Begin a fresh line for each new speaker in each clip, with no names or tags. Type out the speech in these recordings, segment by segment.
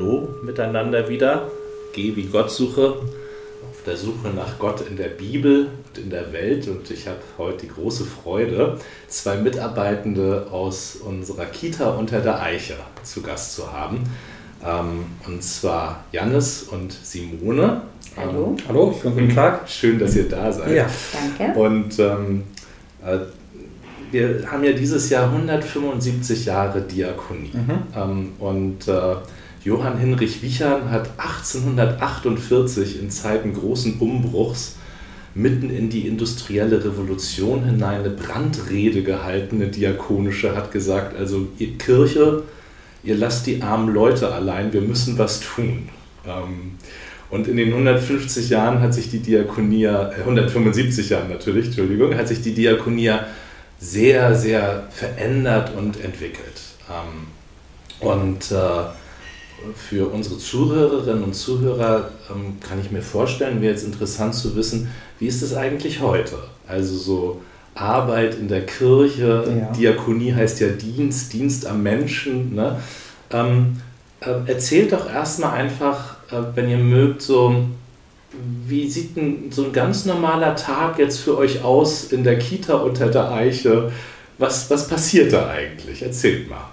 Hallo miteinander wieder. Geh wie Gott suche, auf der Suche nach Gott in der Bibel und in der Welt. Und ich habe heute die große Freude, zwei Mitarbeitende aus unserer Kita unter der Eiche zu Gast zu haben. Ähm, und zwar Jannis und Simone.
Hallo.
Ähm,
Hallo, schönen guten Tag.
Schön, dass ihr da seid.
Ja.
Danke.
Und ähm, äh, wir haben ja dieses Jahr 175 Jahre Diakonie. Ähm, und äh, Johann Hinrich Wichern hat 1848 in Zeiten großen Umbruchs mitten in die industrielle Revolution hinein eine Brandrede gehalten, eine diakonische, hat gesagt, also ihr Kirche, ihr lasst die armen Leute allein, wir müssen was tun. Ähm, und in den 150 Jahren hat sich die Diakonie, äh, 175 Jahren natürlich, Entschuldigung, hat sich die Diakonie sehr, sehr verändert und entwickelt. Ähm, und äh, für unsere Zuhörerinnen und Zuhörer ähm, kann ich mir vorstellen, wäre jetzt interessant zu wissen, wie ist es eigentlich heute? Also so Arbeit in der Kirche,
Ja.
Diakonie heißt ja Dienst, Dienst am Menschen. Ne? Ähm, äh, erzählt doch erstmal einfach, äh, wenn ihr mögt, so wie sieht denn so ein ganz normaler Tag jetzt für euch aus in der Kita unter der Eiche? Was, was passiert da eigentlich? Erzählt mal.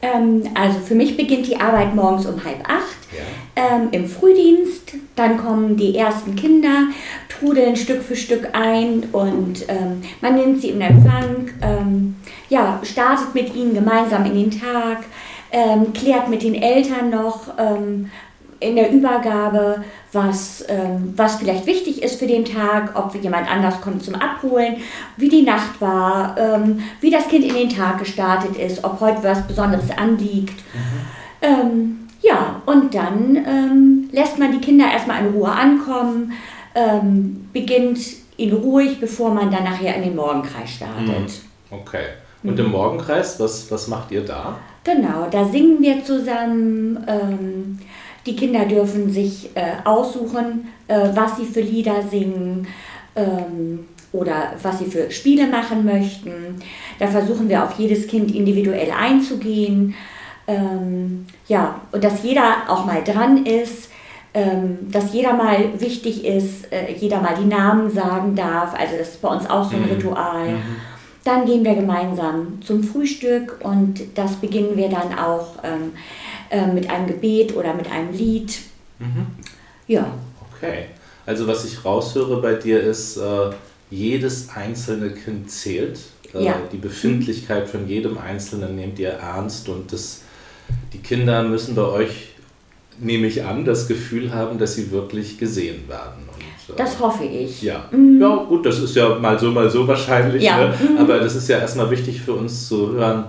Ähm, also für mich beginnt die Arbeit morgens um halb acht
Ja.
ähm, im Frühdienst. Dann kommen die ersten Kinder, trudeln Stück für Stück ein und ähm, man nimmt sie in Empfang, ähm, ja, startet mit ihnen gemeinsam in den Tag, ähm, klärt mit den Eltern noch ähm, in der Übergabe, was, ähm, was vielleicht wichtig ist für den Tag, ob jemand anders kommt zum Abholen, wie die Nacht war, ähm, wie das Kind in den Tag gestartet ist, ob heute was Besonderes anliegt. Ähm, ja, und dann ähm, lässt man die Kinder erstmal in Ruhe ankommen, ähm, beginnt ihn ruhig, bevor man dann nachher in den Morgenkreis startet.
Okay. Und im Morgenkreis, was, was macht ihr da?
Genau, da singen wir zusammen. Die Kinder dürfen sich äh, aussuchen, äh, was sie für Lieder singen ähm, oder was sie für Spiele machen möchten. Da versuchen wir auf jedes Kind individuell einzugehen. Ähm, ja, und dass jeder auch mal dran ist, ähm, dass jeder mal wichtig ist, äh, jeder mal die Namen sagen darf. Also das ist bei uns auch so ein
Mhm.
Ritual. Dann gehen wir gemeinsam zum Frühstück und das beginnen wir dann auch ähm, äh, mit einem Gebet oder mit einem Lied. Ja,
Okay. Also was ich raushöre bei dir ist, äh, jedes einzelne Kind zählt. Äh,
Ja.
Die Befindlichkeit von jedem Einzelnen nehmt ihr ernst und das, die Kinder müssen bei euch, nehme ich an, das Gefühl haben, dass sie wirklich gesehen werden. Und, äh,
das hoffe ich.
Ja. ja, gut, das ist ja mal so, mal so wahrscheinlich.
Ja.
Ne? Aber das ist ja erstmal wichtig für uns zu hören,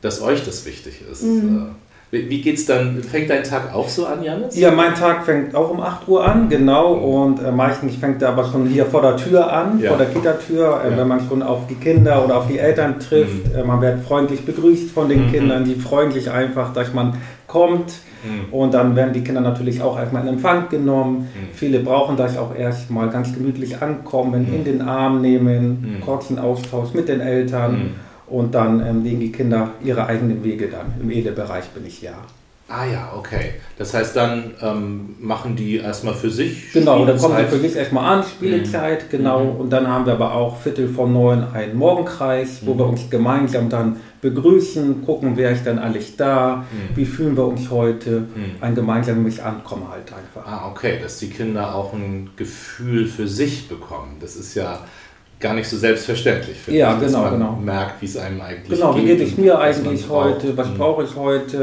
dass euch das wichtig ist.
Mhm.
Wie geht's dann? Fängt dein Tag auch so an, Janis?
Ja, mein Tag fängt auch um 8 Uhr an, genau. Und äh, meistens fängt er aber schon hier vor der Tür an,
Ja.
vor der Kita-Tür, äh,
Ja.
wenn man schon auf die Kinder oder auf die Eltern trifft. Äh, man wird freundlich begrüßt von den
Mhm.
Kindern, die freuen sich einfach, dass man kommt.
Mhm.
Und dann werden die Kinder natürlich auch erstmal in Empfang genommen.
Mhm.
Viele brauchen das auch erstmal ganz gemütlich ankommen, in den Arm nehmen,
Mhm.
kurzen Austausch mit den Eltern.
Mhm.
Und dann ähm, legen die Kinder ihre eigenen Wege dann. Im Ehebereich bin ich ja.
Ah ja, okay. Das heißt, dann ähm, machen die erstmal für sich.
Genau, dann kommen sie
Spielzeit.
für sich erstmal an, Spielezeit, genau.
Mhm.
Und dann haben wir aber auch Viertel vor neun einen Morgenkreis, wo
Mhm.
wir uns gemeinsam dann begrüßen, gucken, wer ist denn alles da,
Mhm.
wie fühlen wir uns heute,
Mhm.
ein gemeinsames Ankommen halt einfach.
Ah, okay, dass die Kinder auch ein Gefühl für sich bekommen. Das ist ja gar nicht so selbstverständlich, finde
Ja,
ich, dass
genau,
man
genau.
merkt, wie es einem eigentlich
Genau, wie
geht.
geht es mir eigentlich heute, was
Mhm.
brauche ich heute,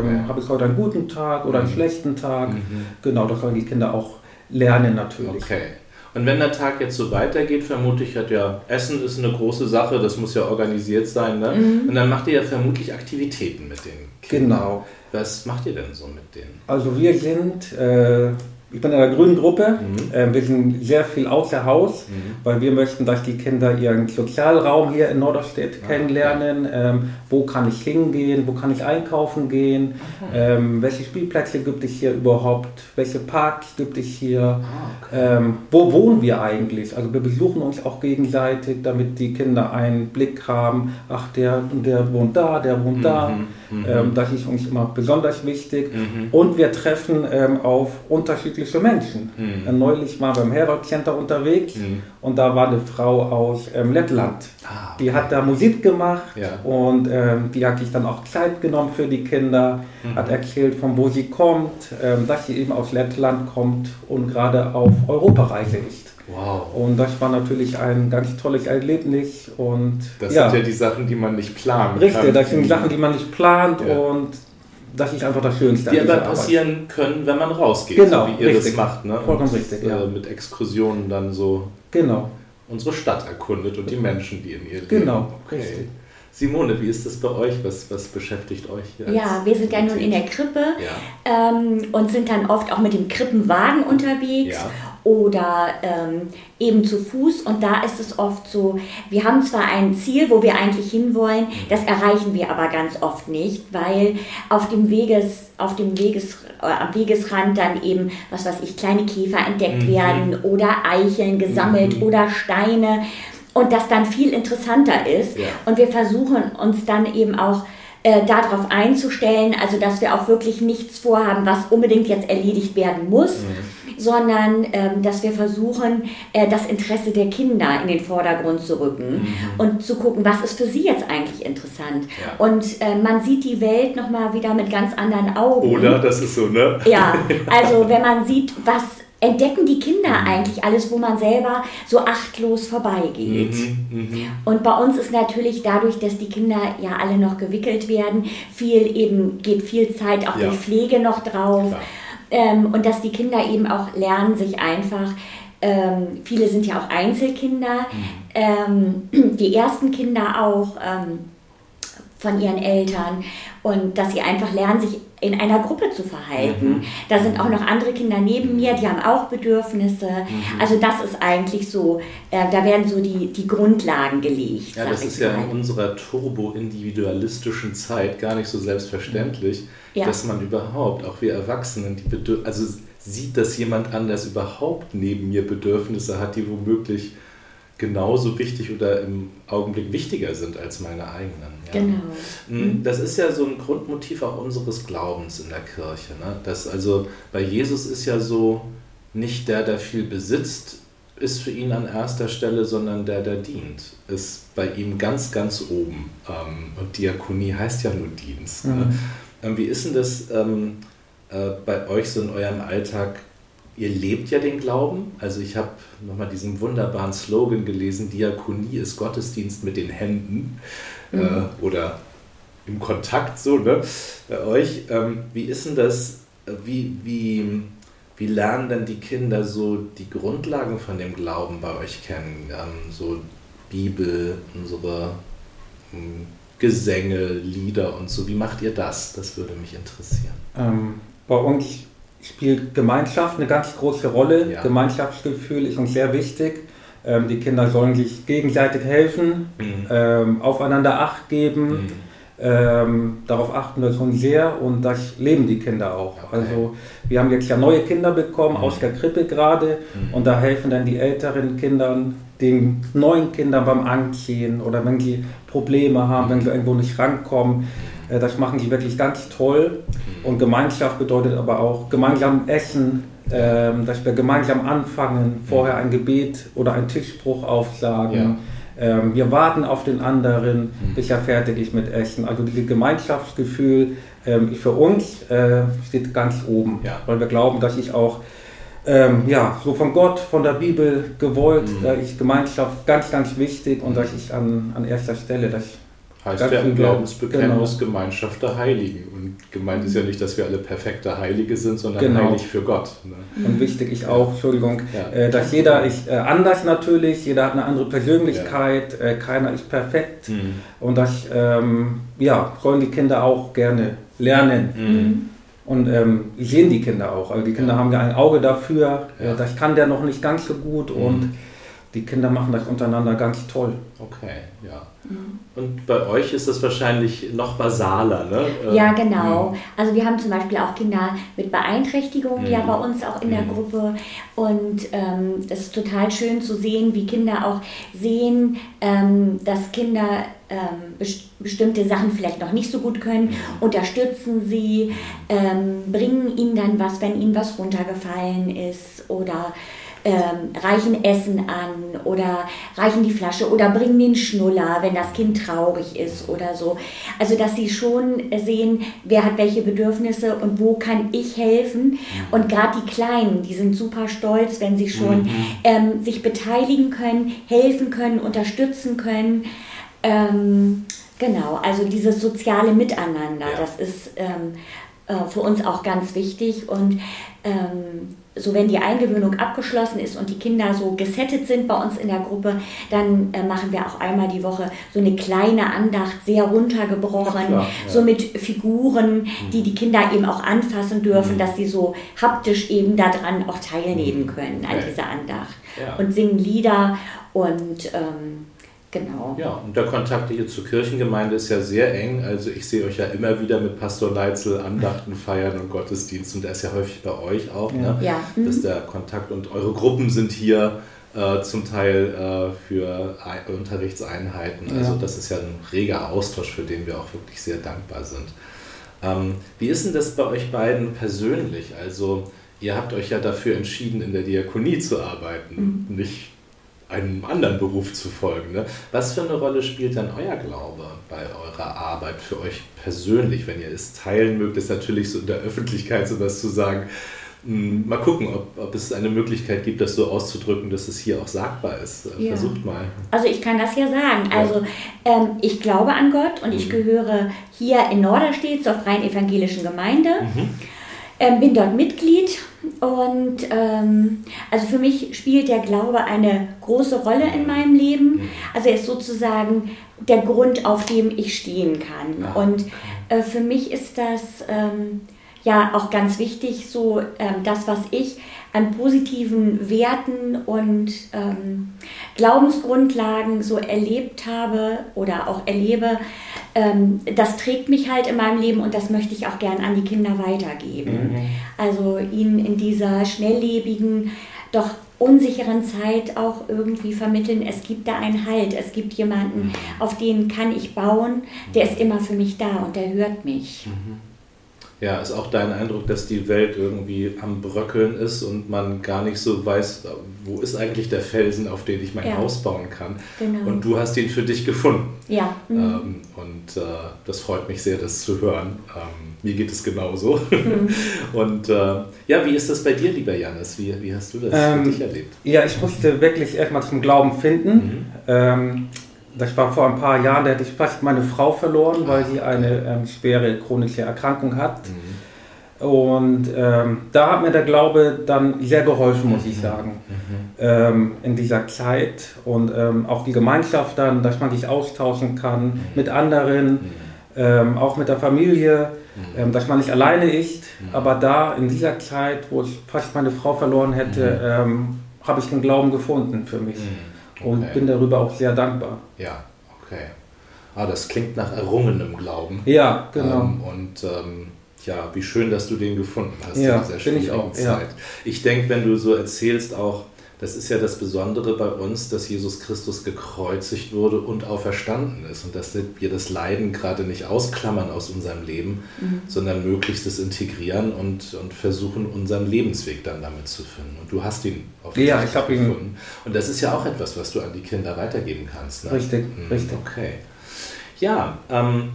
ähm,
Okay.
habe ich heute einen guten Tag oder einen
Mhm.
schlechten Tag.
Mhm.
Genau, das sollen die Kinder auch lernen natürlich.
Okay. Und wenn der Tag jetzt so weitergeht, vermute ich, hat ja Essen ist eine große Sache, das muss ja organisiert sein. Ne?
Mhm.
Und dann macht ihr ja vermutlich Aktivitäten mit den Kindern.
Genau.
Was macht ihr denn so mit denen?
Also wir sind, äh, ich bin in der grünen Gruppe. Mhm. Ähm, wir sind sehr viel außer Haus, mhm. weil wir möchten, dass die Kinder ihren Sozialraum hier in Norderstedt ja, kennenlernen. Ja. Ähm, wo kann ich hingehen? Wo kann ich einkaufen gehen? Okay. Ähm, welche Spielplätze gibt es hier überhaupt? Welche Parks gibt es hier? Ah, okay. Ähm, wo wohnen wir eigentlich? Also wir besuchen uns auch gegenseitig, damit die Kinder einen Blick haben. Ach, der, der wohnt da, der wohnt mhm. da. Mhm. Das ist uns immer besonders wichtig. Mhm. Und wir treffen auf unterschiedliche Menschen. Mhm. Neulich war beim Herald Center unterwegs mhm. und da war eine Frau aus ähm, Lettland. Ah, okay. Die hat da Musik gemacht ja. und ähm, die hat sich dann auch Zeit genommen für die Kinder, mhm. hat erzählt, von wo sie kommt, ähm, dass sie eben aus Lettland kommt und gerade auf Europareise ist. Wow. Und das war natürlich ein ganz tolles Erlebnis. Und,
das ja. sind ja die Sachen, die man nicht plant.
Richtig, das sind Sachen, die man nicht plant ja. und das ist einfach das Schönste.
Die aber passieren können, wenn man rausgeht,
genau,
so wie ihr richtig. das macht. Ne?
Vollkommen und, richtig, ja.
Äh, mit Exkursionen dann so
genau.
unsere Stadt erkundet und die Menschen, die in ihr
leben. Genau, okay. richtig.
Simone, wie ist das bei euch? Was, was beschäftigt euch?
Ja, wir sind ja nun in der Krippe ja. ähm, und sind dann oft auch mit dem Krippenwagen unterwegs. Ja oder ähm, eben zu Fuß. Und da ist es oft so, wir haben zwar ein Ziel, wo wir eigentlich hinwollen, das erreichen wir aber ganz oft nicht, weil auf dem Weges, auf dem Weges, äh, am Wegesrand dann eben, was weiß ich, kleine Käfer entdeckt mhm. werden oder Eicheln gesammelt mhm. oder Steine und das dann viel interessanter ist. Ja. Und wir versuchen uns dann eben auch äh, darauf einzustellen, also dass wir auch wirklich nichts vorhaben, was unbedingt jetzt erledigt werden muss, mhm. Sondern ähm, dass wir versuchen, äh, das Interesse der Kinder in den Vordergrund zu rücken mhm. und zu gucken, was ist für sie jetzt eigentlich interessant. Ja. Und äh, man sieht die Welt nochmal wieder mit ganz anderen Augen.
Oder? Das ist so, ne?
Ja, also wenn man sieht, was entdecken die Kinder mhm. eigentlich alles, wo man selber so achtlos vorbeigeht. Mhm, mh. Und bei uns ist natürlich dadurch, dass die Kinder ja alle noch gewickelt werden, viel eben geht viel Zeit auch ja. die Pflege noch drauf. Ähm, und dass die Kinder eben auch lernen, sich einfach ähm, viele sind ja auch Einzelkinder, mhm. ähm, die ersten Kinder auch ähm, von ihren Eltern und dass sie einfach lernen, sich in einer Gruppe zu verhalten. Mhm. Da sind auch noch andere Kinder neben mir, die haben auch Bedürfnisse. Mhm. Also das ist eigentlich so, äh, da werden so die, die Grundlagen gelegt.
Ja, das ist ja in unserer turbo-individualistischen Zeit gar nicht so selbstverständlich, ja. dass man überhaupt, auch wir Erwachsenen, die Bedür also sieht, dass jemand anders überhaupt neben mir Bedürfnisse hat, die womöglich genauso wichtig oder im Augenblick wichtiger sind als meine eigenen.
Ja. Genau.
Mm, das ist ja so ein Grundmotiv auch unseres Glaubens in der Kirche. Ne? Das also bei Jesus ist ja so, nicht der, der viel besitzt, ist für ihn an erster Stelle, sondern der, der dient, ist bei ihm ganz, ganz oben. Ähm, und Diakonie heißt ja nur Dienst. Ne? Mhm. Ne? Wie ist denn das ähm, äh, bei euch so in eurem Alltag? Ihr lebt ja den Glauben. Also ich habe nochmal diesen wunderbaren Slogan gelesen, Diakonie ist Gottesdienst mit den Händen mhm. äh, oder im Kontakt so ne, bei euch. Ähm, wie ist denn das, wie, wie, wie lernen denn die Kinder so die Grundlagen von dem Glauben bei euch kennen? Ähm, so Bibel, unsere ähm, Gesänge, Lieder und so. Wie macht ihr das? Das würde mich interessieren.
Ähm, bei uns spielt Gemeinschaft eine ganz große Rolle. Ja. Gemeinschaftsgefühl ist uns sehr wichtig. Ähm, die Kinder sollen sich gegenseitig helfen, mhm. ähm, aufeinander Acht geben. Mhm. Ähm, darauf achten wir schon sehr und das leben die Kinder auch. Okay. Also wir haben jetzt ja neue Kinder bekommen mhm. aus der Krippe gerade mhm. und da helfen dann die älteren Kindern den neuen Kindern beim Anziehen oder wenn sie Probleme haben, wenn sie irgendwo nicht rankommen. Äh, das machen sie wirklich ganz toll. Mhm. Und Gemeinschaft bedeutet aber auch gemeinsam essen, ähm, dass wir gemeinsam anfangen, vorher ein Gebet oder einen Tischspruch aufsagen. Ja. Ähm, wir warten auf den anderen, mhm. bis er fertig ist mit Essen. Also dieses Gemeinschaftsgefühl ähm, für uns äh, steht ganz oben, ja. weil wir glauben, dass ich auch ähm, ja, so von Gott, von der Bibel gewollt, mhm. da ist Gemeinschaft ganz, ganz wichtig und mhm. das ist an, an erster Stelle. Das
Heißt ja im Glaubensbekenntnis genau. Gemeinschaft der Heiligen. Und gemeint ist ja nicht, dass wir alle perfekte Heilige sind, sondern genau. heilig für Gott.
Ne? Und wichtig ist auch, Entschuldigung, ja. äh, dass jeder ist äh, anders natürlich, jeder hat eine andere Persönlichkeit, ja. äh, keiner ist perfekt. Mhm. Und das ähm, ja, sollen die Kinder auch gerne lernen. Mhm. und ähm, sehen die Kinder auch. Also die Kinder haben ja ein Auge dafür, ja. das kann der noch nicht ganz so gut mhm. und die Kinder machen das untereinander ganz toll.
Okay, ja. Mhm. Und bei euch ist das wahrscheinlich noch basaler, ne?
Ja, ähm, genau. Mhm. Also wir haben zum Beispiel auch Kinder mit Beeinträchtigungen mhm. ja bei uns auch in der mhm. Gruppe. Und ähm, es ist total schön zu sehen, wie Kinder auch sehen, ähm, dass Kinder ähm, bestimmte Sachen vielleicht noch nicht so gut können, mhm. unterstützen sie, ähm, bringen ihnen dann was, wenn ihnen was runtergefallen ist oder ähm, reichen Essen an oder reichen die Flasche oder bringen den Schnuller, wenn das Kind traurig ist oder so. Also dass sie schon sehen, wer hat welche Bedürfnisse und wo kann ich helfen. Mhm. Und gerade die Kleinen, die sind super stolz, wenn sie schon mhm. ähm, sich beteiligen können, helfen können, unterstützen können. Ähm, genau, also dieses soziale Miteinander, ja. das ist ähm, äh, für uns auch ganz wichtig und ähm, so wenn die Eingewöhnung abgeschlossen ist und die Kinder so gesettet sind bei uns in der Gruppe, dann äh, machen wir auch einmal die Woche so eine kleine Andacht, sehr runtergebrochen, klar, ja. so mit Figuren, mhm. die die Kinder eben auch anfassen dürfen, mhm. dass sie so haptisch eben daran auch teilnehmen mhm. können an okay. dieser Andacht ja. und singen Lieder und ähm, Genau.
Ja, und der Kontakt hier zur Kirchengemeinde ist ja sehr eng. Also ich sehe euch ja immer wieder mit Pastor Leitzel Andachten feiern und Gottesdienst und der ist ja häufig bei euch auch, ja. Ne? ja. dass mhm. der Kontakt und eure Gruppen sind hier äh, zum Teil äh, für Unterrichtseinheiten. Also ja. das ist ja ein reger Austausch, für den wir auch wirklich sehr dankbar sind. Ähm, wie ist denn das bei euch beiden persönlich? Also ihr habt euch ja dafür entschieden, in der Diakonie zu arbeiten, mhm. nicht einem anderen Beruf zu folgen. Ne? Was für eine Rolle spielt dann euer Glaube bei eurer Arbeit für euch persönlich, wenn ihr es teilen mögt, ist natürlich so in der Öffentlichkeit sowas zu sagen. Hm, mal gucken, ob, ob es eine Möglichkeit gibt, das so auszudrücken, dass es hier auch sagbar ist. Ja. Versucht mal.
Also ich kann das ja sagen. Also ähm, ich glaube an Gott und mhm. ich gehöre hier in Norderstedt zur Freien Evangelischen Gemeinde. Mhm. Ähm, bin dort Mitglied und ähm, also für mich spielt der Glaube eine große Rolle in meinem Leben. Mhm. Also er ist sozusagen der Grund, auf dem ich stehen kann. Und äh, für mich ist das ähm, ja auch ganz wichtig, so ähm, das, was ich an positiven Werten und ähm, Glaubensgrundlagen so erlebt habe oder auch erlebe, ähm, das trägt mich halt in meinem Leben und das möchte ich auch gern an die Kinder weitergeben. Mhm. Also ihnen in dieser schnelllebigen, doch unsicheren Zeit auch irgendwie vermitteln, es gibt da einen Halt, es gibt jemanden, mhm. auf den kann ich bauen, der ist immer für mich da und der hört mich. Mhm.
Ja, ist auch dein Eindruck, dass die Welt irgendwie am Bröckeln ist und man gar nicht so weiß, wo ist eigentlich der Felsen, auf den ich mein ja. Haus bauen kann. Genau. Und du hast ihn für dich gefunden.
Ja.
Mhm. Ähm, und äh, das freut mich sehr, das zu hören. Ähm, mir geht es genauso. Mhm. und äh, ja, wie ist das bei dir, lieber Janis? Wie, wie hast du das ähm, für dich erlebt?
Ja, ich musste wirklich erstmal zum Glauben finden. Mhm. Ähm, das war vor ein paar Jahren, da hätte ich fast meine Frau verloren, weil sie eine ähm, schwere chronische Erkrankung hat. Mhm. Und ähm, da hat mir der Glaube dann sehr geholfen, muss ich mhm. sagen, mhm. ähm, in dieser Zeit. Und ähm, auch die Gemeinschaft dann, dass man sich austauschen kann mhm. mit anderen, mhm. ähm, auch mit der Familie, mhm. ähm, dass man nicht alleine ist. Aber da in dieser Zeit, wo ich fast meine Frau verloren hätte, habe ich den Glauben gefunden für mich und bin darüber auch sehr dankbar.
Ja, okay. Ah, das klingt nach errungenem Glauben.
Ja, genau.
Ähm, und ähm, ja, wie schön, dass du den gefunden hast ja, in dieser schwierigen ich auch, Zeit. Ja. Ich denke, wenn du so erzählst, auch das ist ja das Besondere bei uns, dass Jesus Christus gekreuzigt wurde und auferstanden ist und dass wir das Leiden gerade nicht ausklammern aus unserem Leben, mhm. sondern möglichst es integrieren und, und versuchen, unseren Lebensweg dann damit zu finden. Und du hast ihn
auf Ja, ich habe ihn gefunden.
Und das ist ja auch etwas, was du an die Kinder weitergeben kannst.
Ne? Richtig, mhm. richtig.
Okay. Ja, ähm,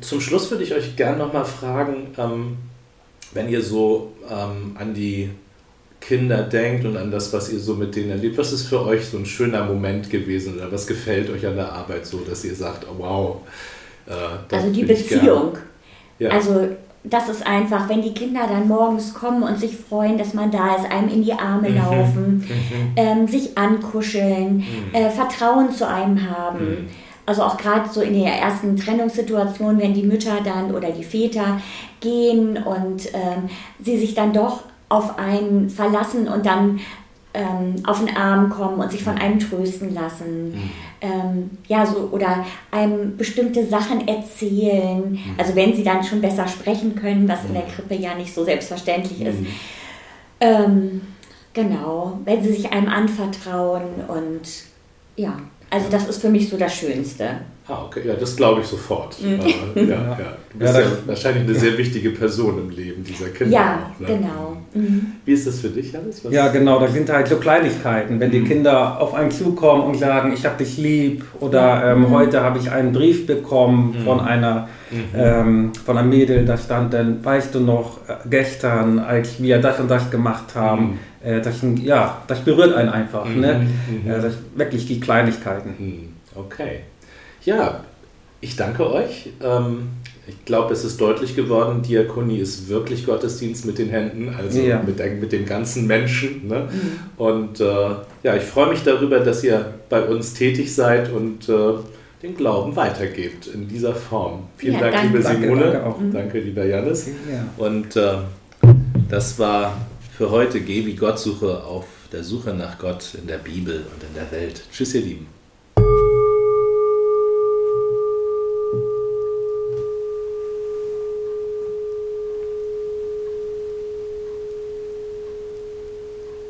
zum Schluss würde ich euch gerne nochmal fragen, ähm, wenn ihr so ähm, an die Kinder denkt und an das, was ihr so mit denen erlebt. Was ist für euch so ein schöner Moment gewesen oder was gefällt euch an der Arbeit so, dass ihr sagt, oh, wow.
Äh, also die Beziehung. Ja. Also das ist einfach, wenn die Kinder dann morgens kommen und sich freuen, dass man da ist, einem in die Arme mhm. laufen, mhm. Ähm, sich ankuscheln, mhm. äh, Vertrauen zu einem haben. Mhm. also auch gerade so in der ersten Trennungssituation, wenn die Mütter dann oder die Väter gehen und ähm, sie sich dann doch auf einen verlassen und dann ähm, auf den Arm kommen und sich von einem trösten lassen. Mhm. Ähm, ja, so, oder einem bestimmte Sachen erzählen. Mhm. Also wenn sie dann schon besser sprechen können, was in der mhm. Krippe ja nicht so selbstverständlich ist. Mhm. Ähm, genau, wenn sie sich einem anvertrauen und ja, also das ist für mich so das Schönste.
Ah, okay, ja, das glaube ich sofort. Mhm. Äh, ja, ja. Du bist ja, ja, wahrscheinlich eine sehr wichtige Person im Leben dieser Kinder.
Ja, auch, ne? genau.
Mhm. Wie ist das für dich, Alice?
Was ja, genau, das sind halt so Kleinigkeiten. Wenn mhm. die Kinder auf einen zukommen und sagen, ich habe dich lieb oder ähm, mhm. heute habe ich einen Brief bekommen mhm. von einer mhm. ähm, von einem Mädel, da stand dann, weißt du noch, äh, gestern, als wir das und das gemacht haben, äh, das, sind, ja, das berührt einen einfach. Ne? Äh, das wirklich die Kleinigkeiten.
Okay. Ja, ich danke euch. Ähm, ich glaube, es ist deutlich geworden, Diakonie ist wirklich Gottesdienst mit den Händen, also ja. mit, mit den ganzen Menschen. Ne? Mhm. Und äh, ja, ich freue mich darüber, dass ihr bei uns tätig seid und äh, den Glauben weitergebt in dieser Form. Vielen ja, Dank, danke. liebe Simone. Danke, danke, mhm. danke lieber Janis. Ja. Und äh, das war für heute Geh wie Gottsuche auf der Suche nach Gott in der Bibel und in der Welt. Tschüss, ihr Lieben.